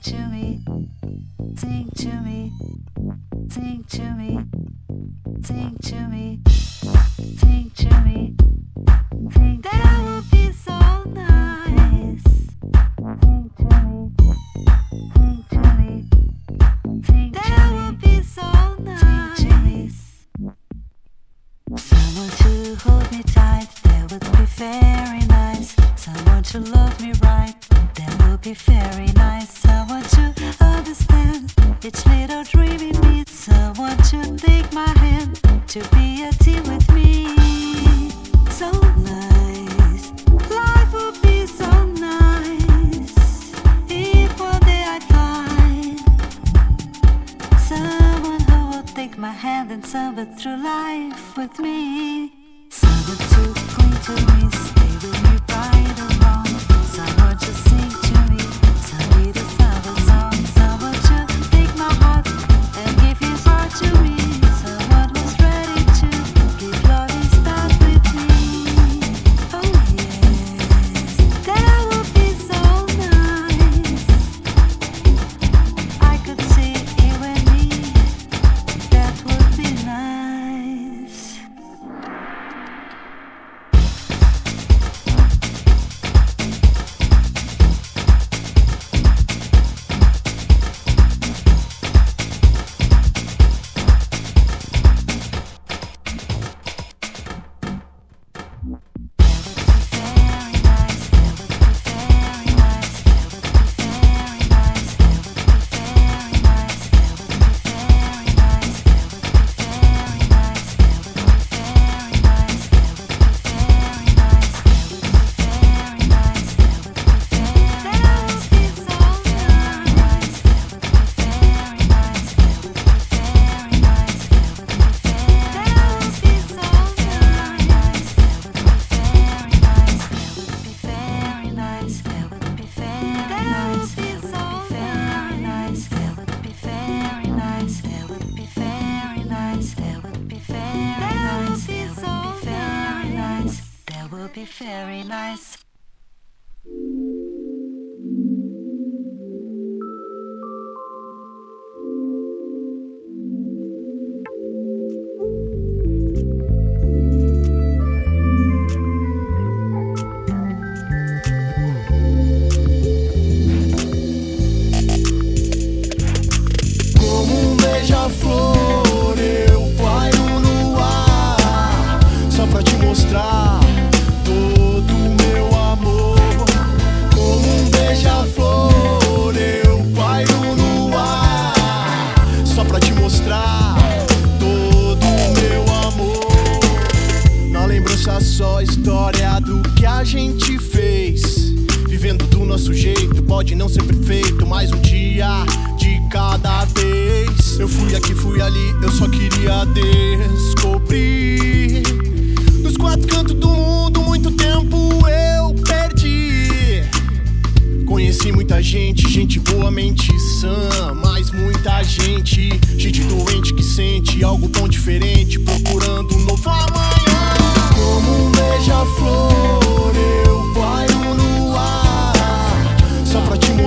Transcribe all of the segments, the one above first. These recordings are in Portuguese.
Sing to me, sing to me.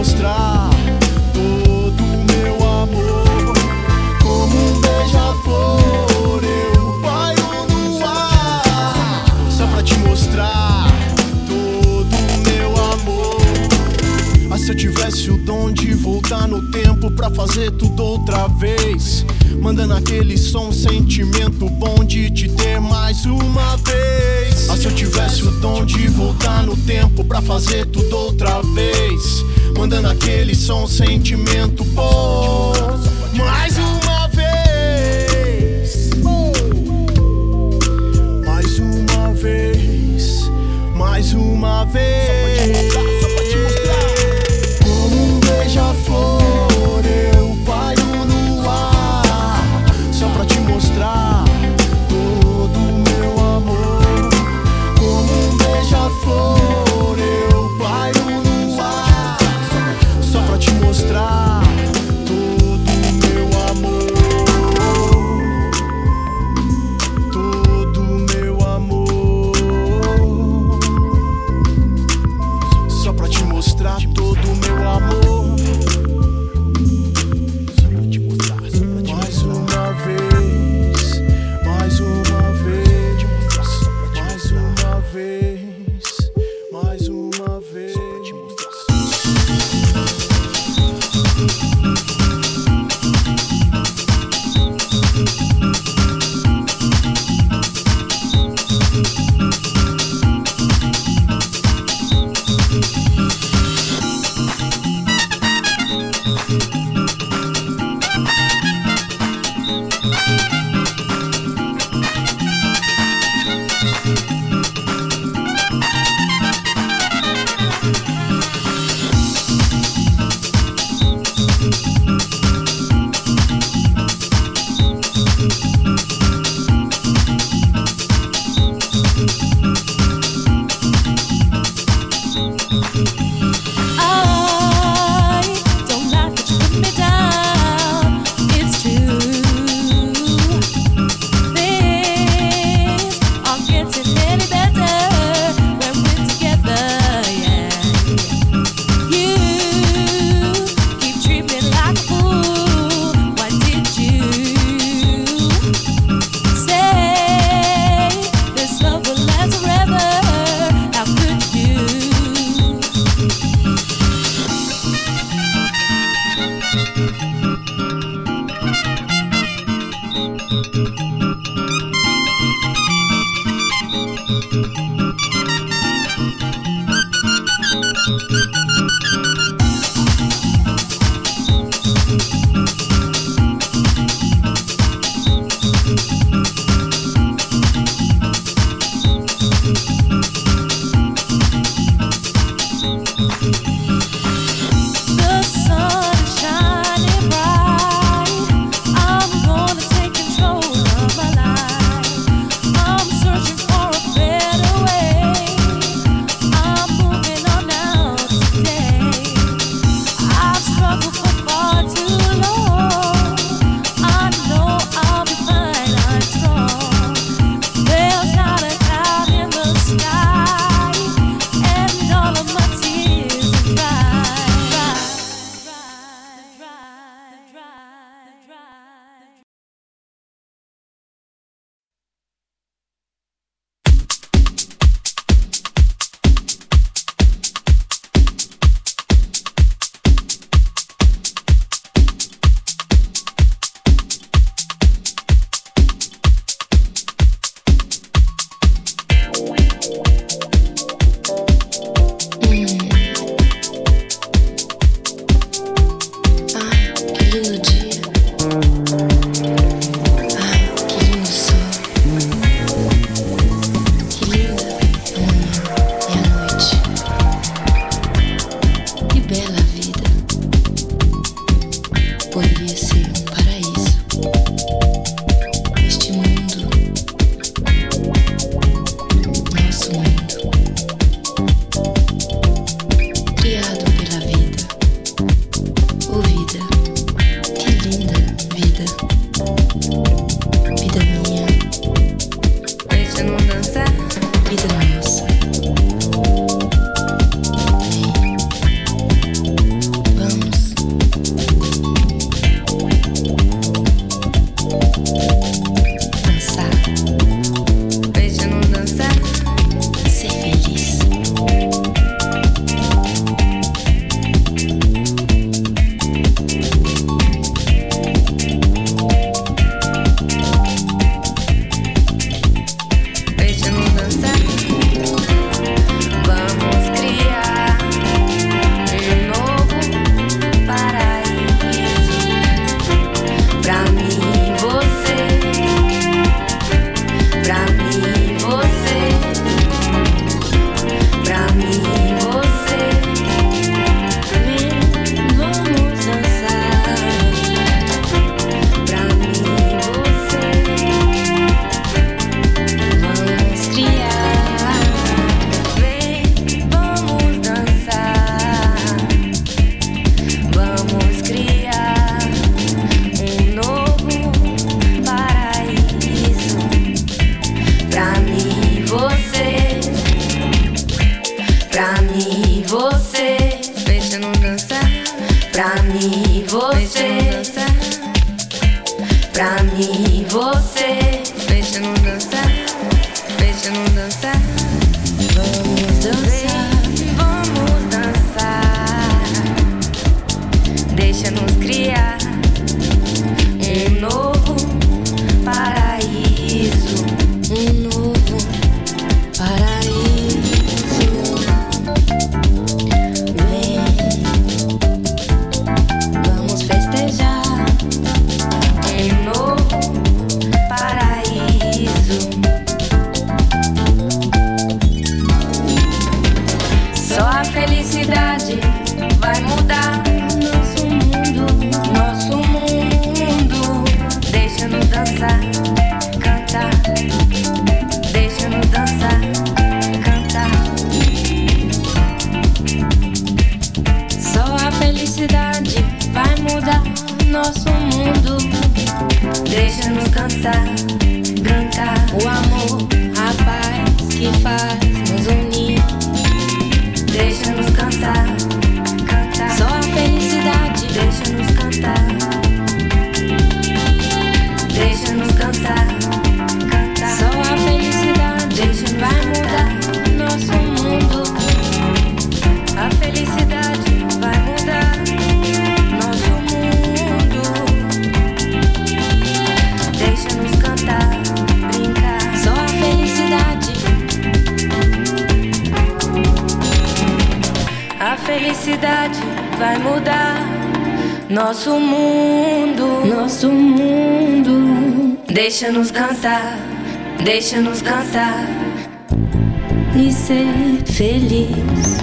mostrar todo o meu amor. Como um beija-flor, eu pairo no ar. Só pra te mostrar todo o meu amor. Ah, se eu tivesse o dom de voltar no tempo pra fazer tudo outra vez. Mandando aquele som, sentimento bom de te ter mais uma vez. Ah, se eu tivesse o dom de voltar no tempo pra fazer tudo outra vez mandando aquele som, sentimento bom. Mais uma vez, mais uma vez, mais uma vez. Deixa-nos cantar, deixa-nos cantar. E ser feliz.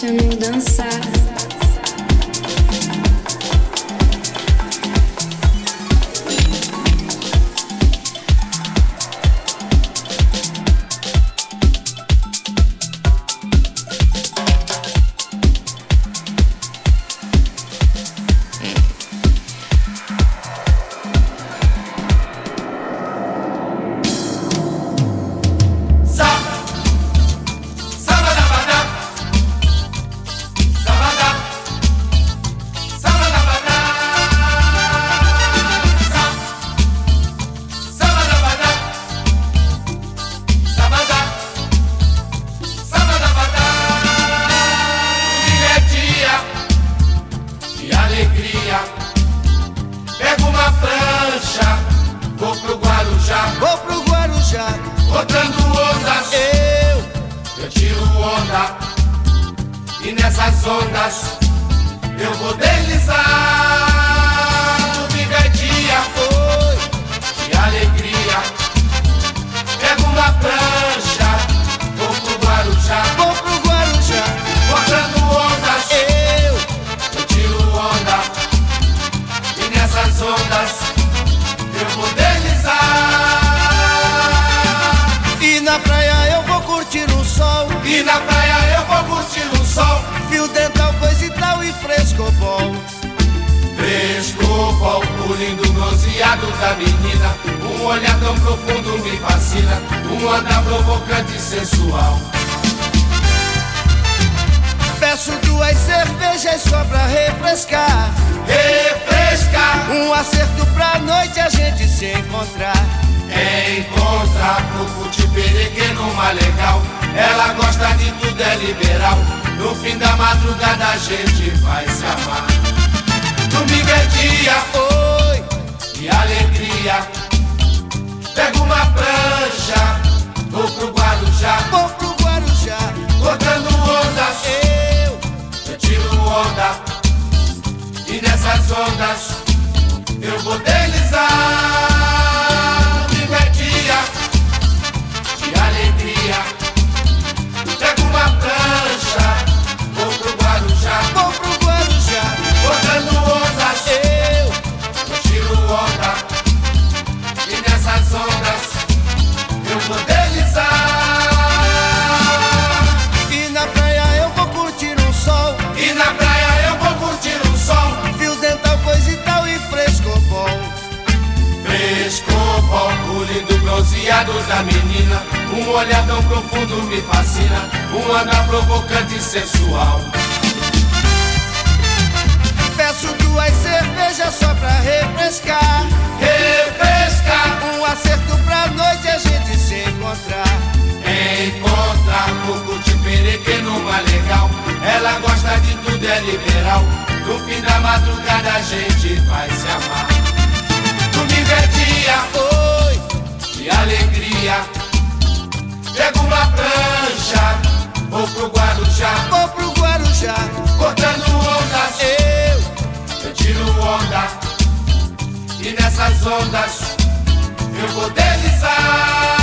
Vida. Deixa-no dançar. lindo bronzeado da menina. Um olhar tão profundo me fascina. Um andar provocante e sensual. Peço duas cervejas só pra refrescar. Refrescar. Um acerto pra noite a gente se encontrar. Encontrar pro fute numa legal. Ela gosta de tudo, é liberal. No fim da madrugada a gente vai se amar. Domingo é dia, oh de alegria. Pego uma prancha, vou pro Guarujá, vou pro Guarujá, cortando ondas. Eu, eu tiro onda e nessas ondas eu vou deslizar. Um olhar tão profundo me fascina, um andar provocante e sensual. Peço duas cervejas só pra refrescar. Refrescar! Um acerto pra noite a gente se encontrar. Encontrar por curtir pereque numa legal. Ela gosta de tudo, é liberal. No fim da madrugada a gente vai se amar. Domingo é dia, oi, de alegria. Vou pro Guarujá, vou pro Guarujá, cortando ondas. Eu, eu tiro onda. E nessas ondas eu vou deslizar.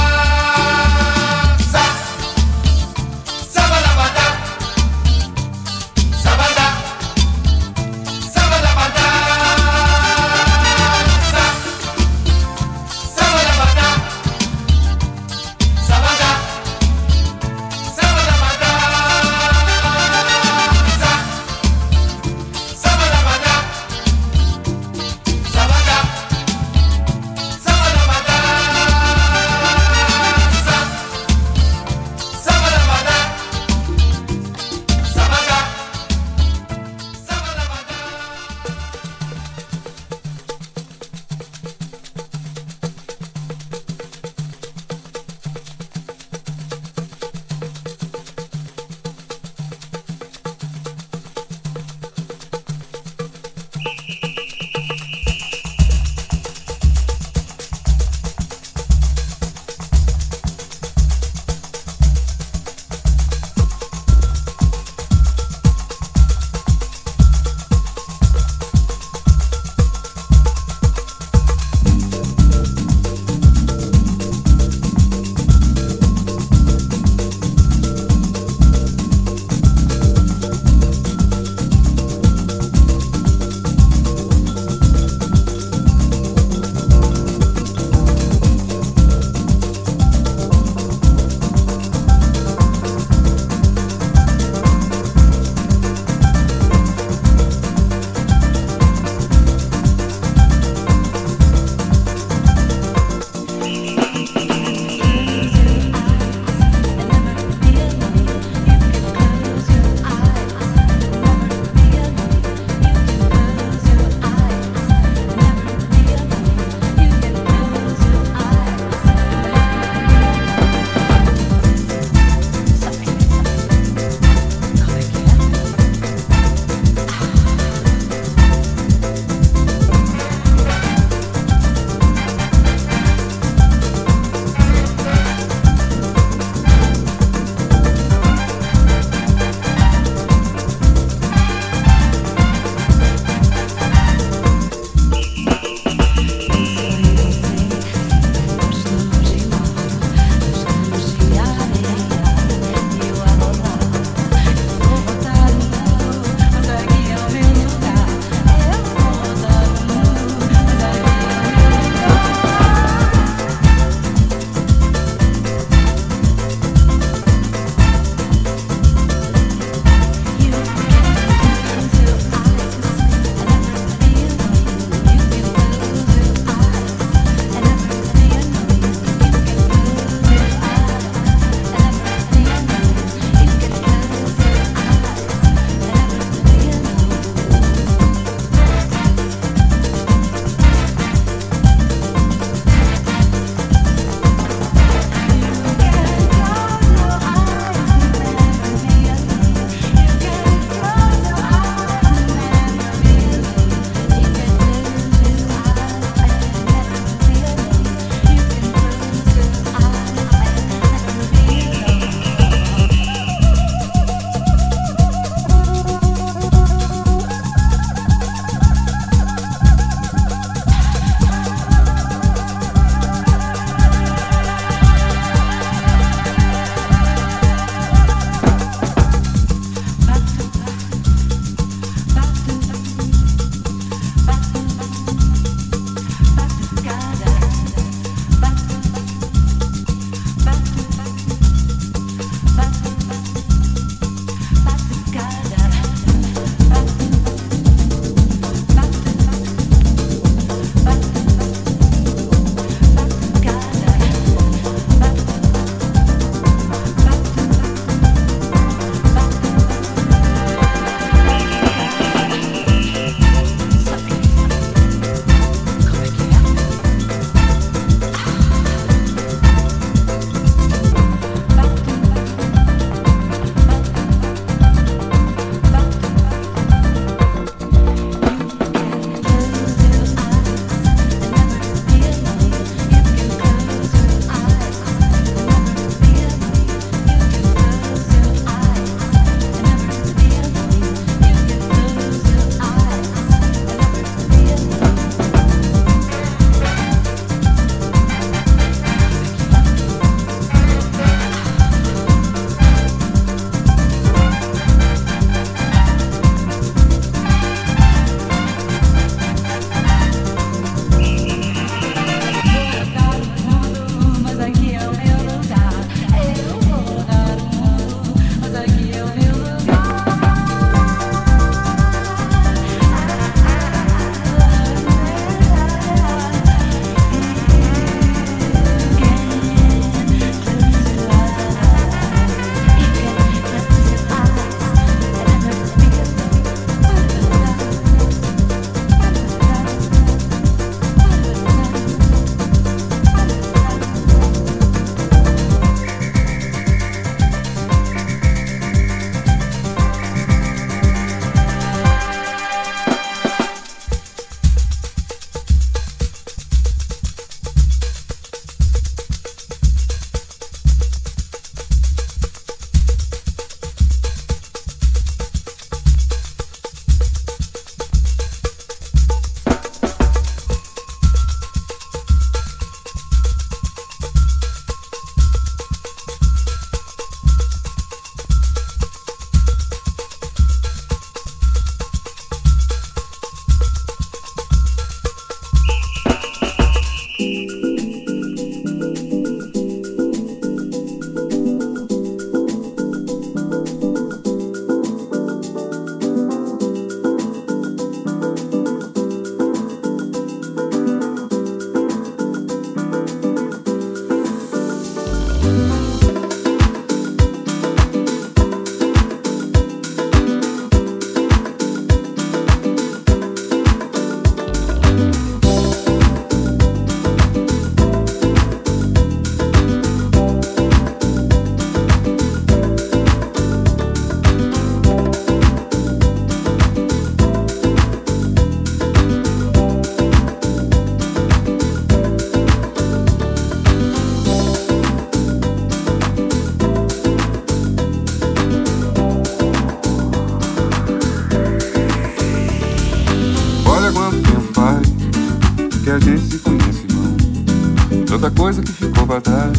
A gente se conhece, irmão. Tanta coisa que ficou pra trás,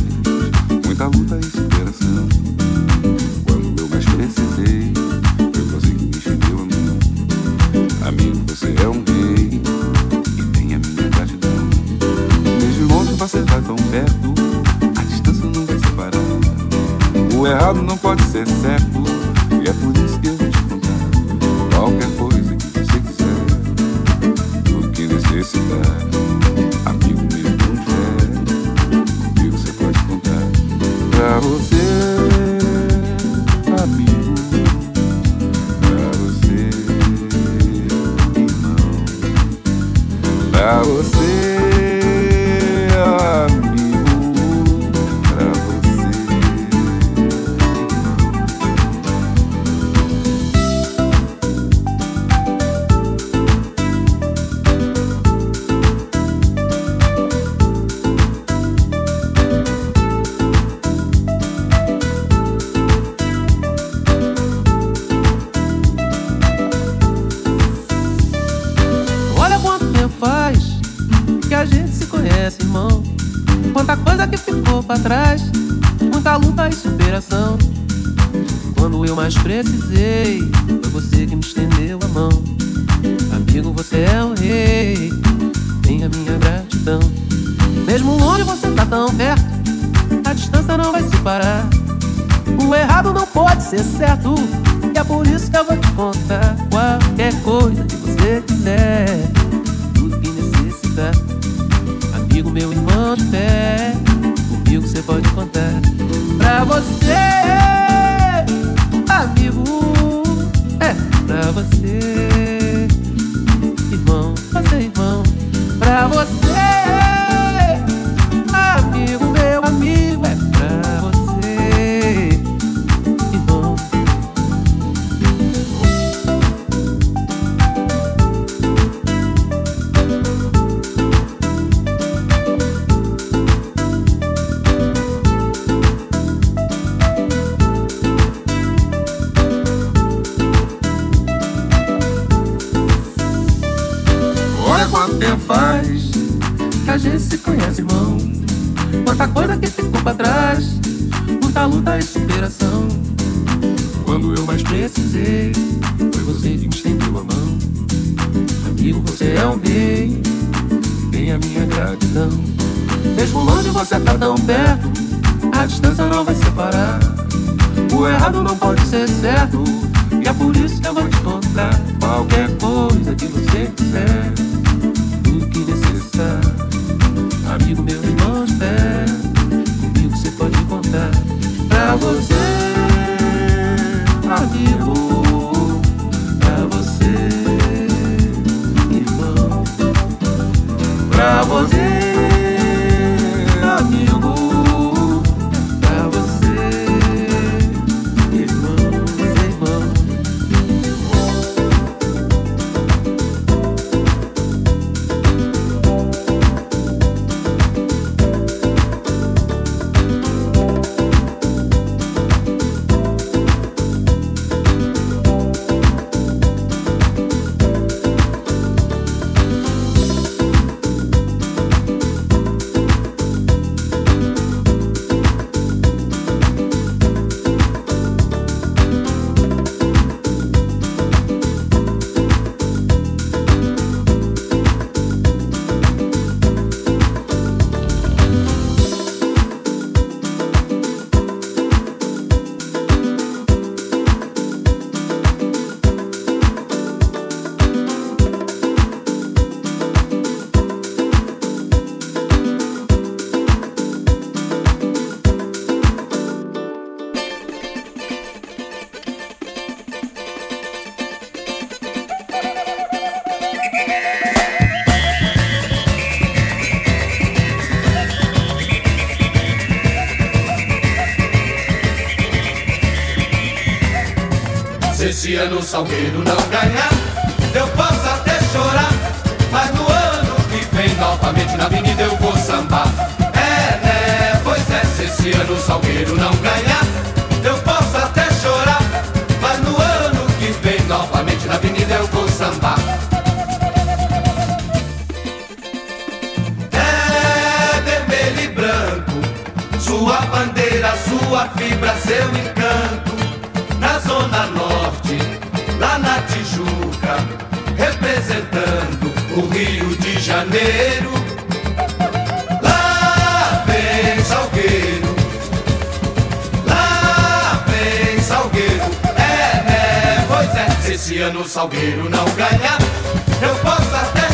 muita luta e superação. Quando eu mais precisei, você que me estendeu a mão. Amigo, você é um rei e tem a minha gratidão. Desde longe você tá tão perto, a distância não vai separar. O errado não pode ser certo, e é por isso que eu vou te contar qualquer coisa Pra precisei, foi você que me estendeu a mão. Amigo, você é o rei, tem a minha gratidão. Mesmo longe você tá tão perto, a distância não vai separar. O errado não pode ser certo, e é por isso que eu vou te contar qualquer coisa que você quiser, tudo que necessitar. Amigo, meu irmão de fé, comigo você pode contar. Pra você, no Salgueiro não ganhar, eu posso até chorar. Mas no ano que vem, novamente na avenida eu vou sambar. É, né? Pois é, se esse ano o Salgueiro não ganhar, eu posso até chorar. Mas no ano que vem, novamente na avenida eu vou sambar. É vermelho e branco, sua bandeira, sua fibra, seu Janeiro. Lá vem Salgueiro. Lá vem Salgueiro. É, é, pois é. Esse ano Salgueiro não ganha. Eu posso até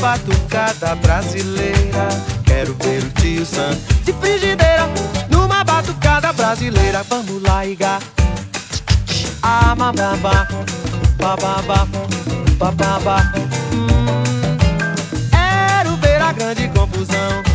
batucada brasileira. Quero ver o tio Sam de frigideira numa batucada brasileira. Vamos lá, Iga. Ah, bababá, bababá, bababá. Hum, quero ver a grande confusão.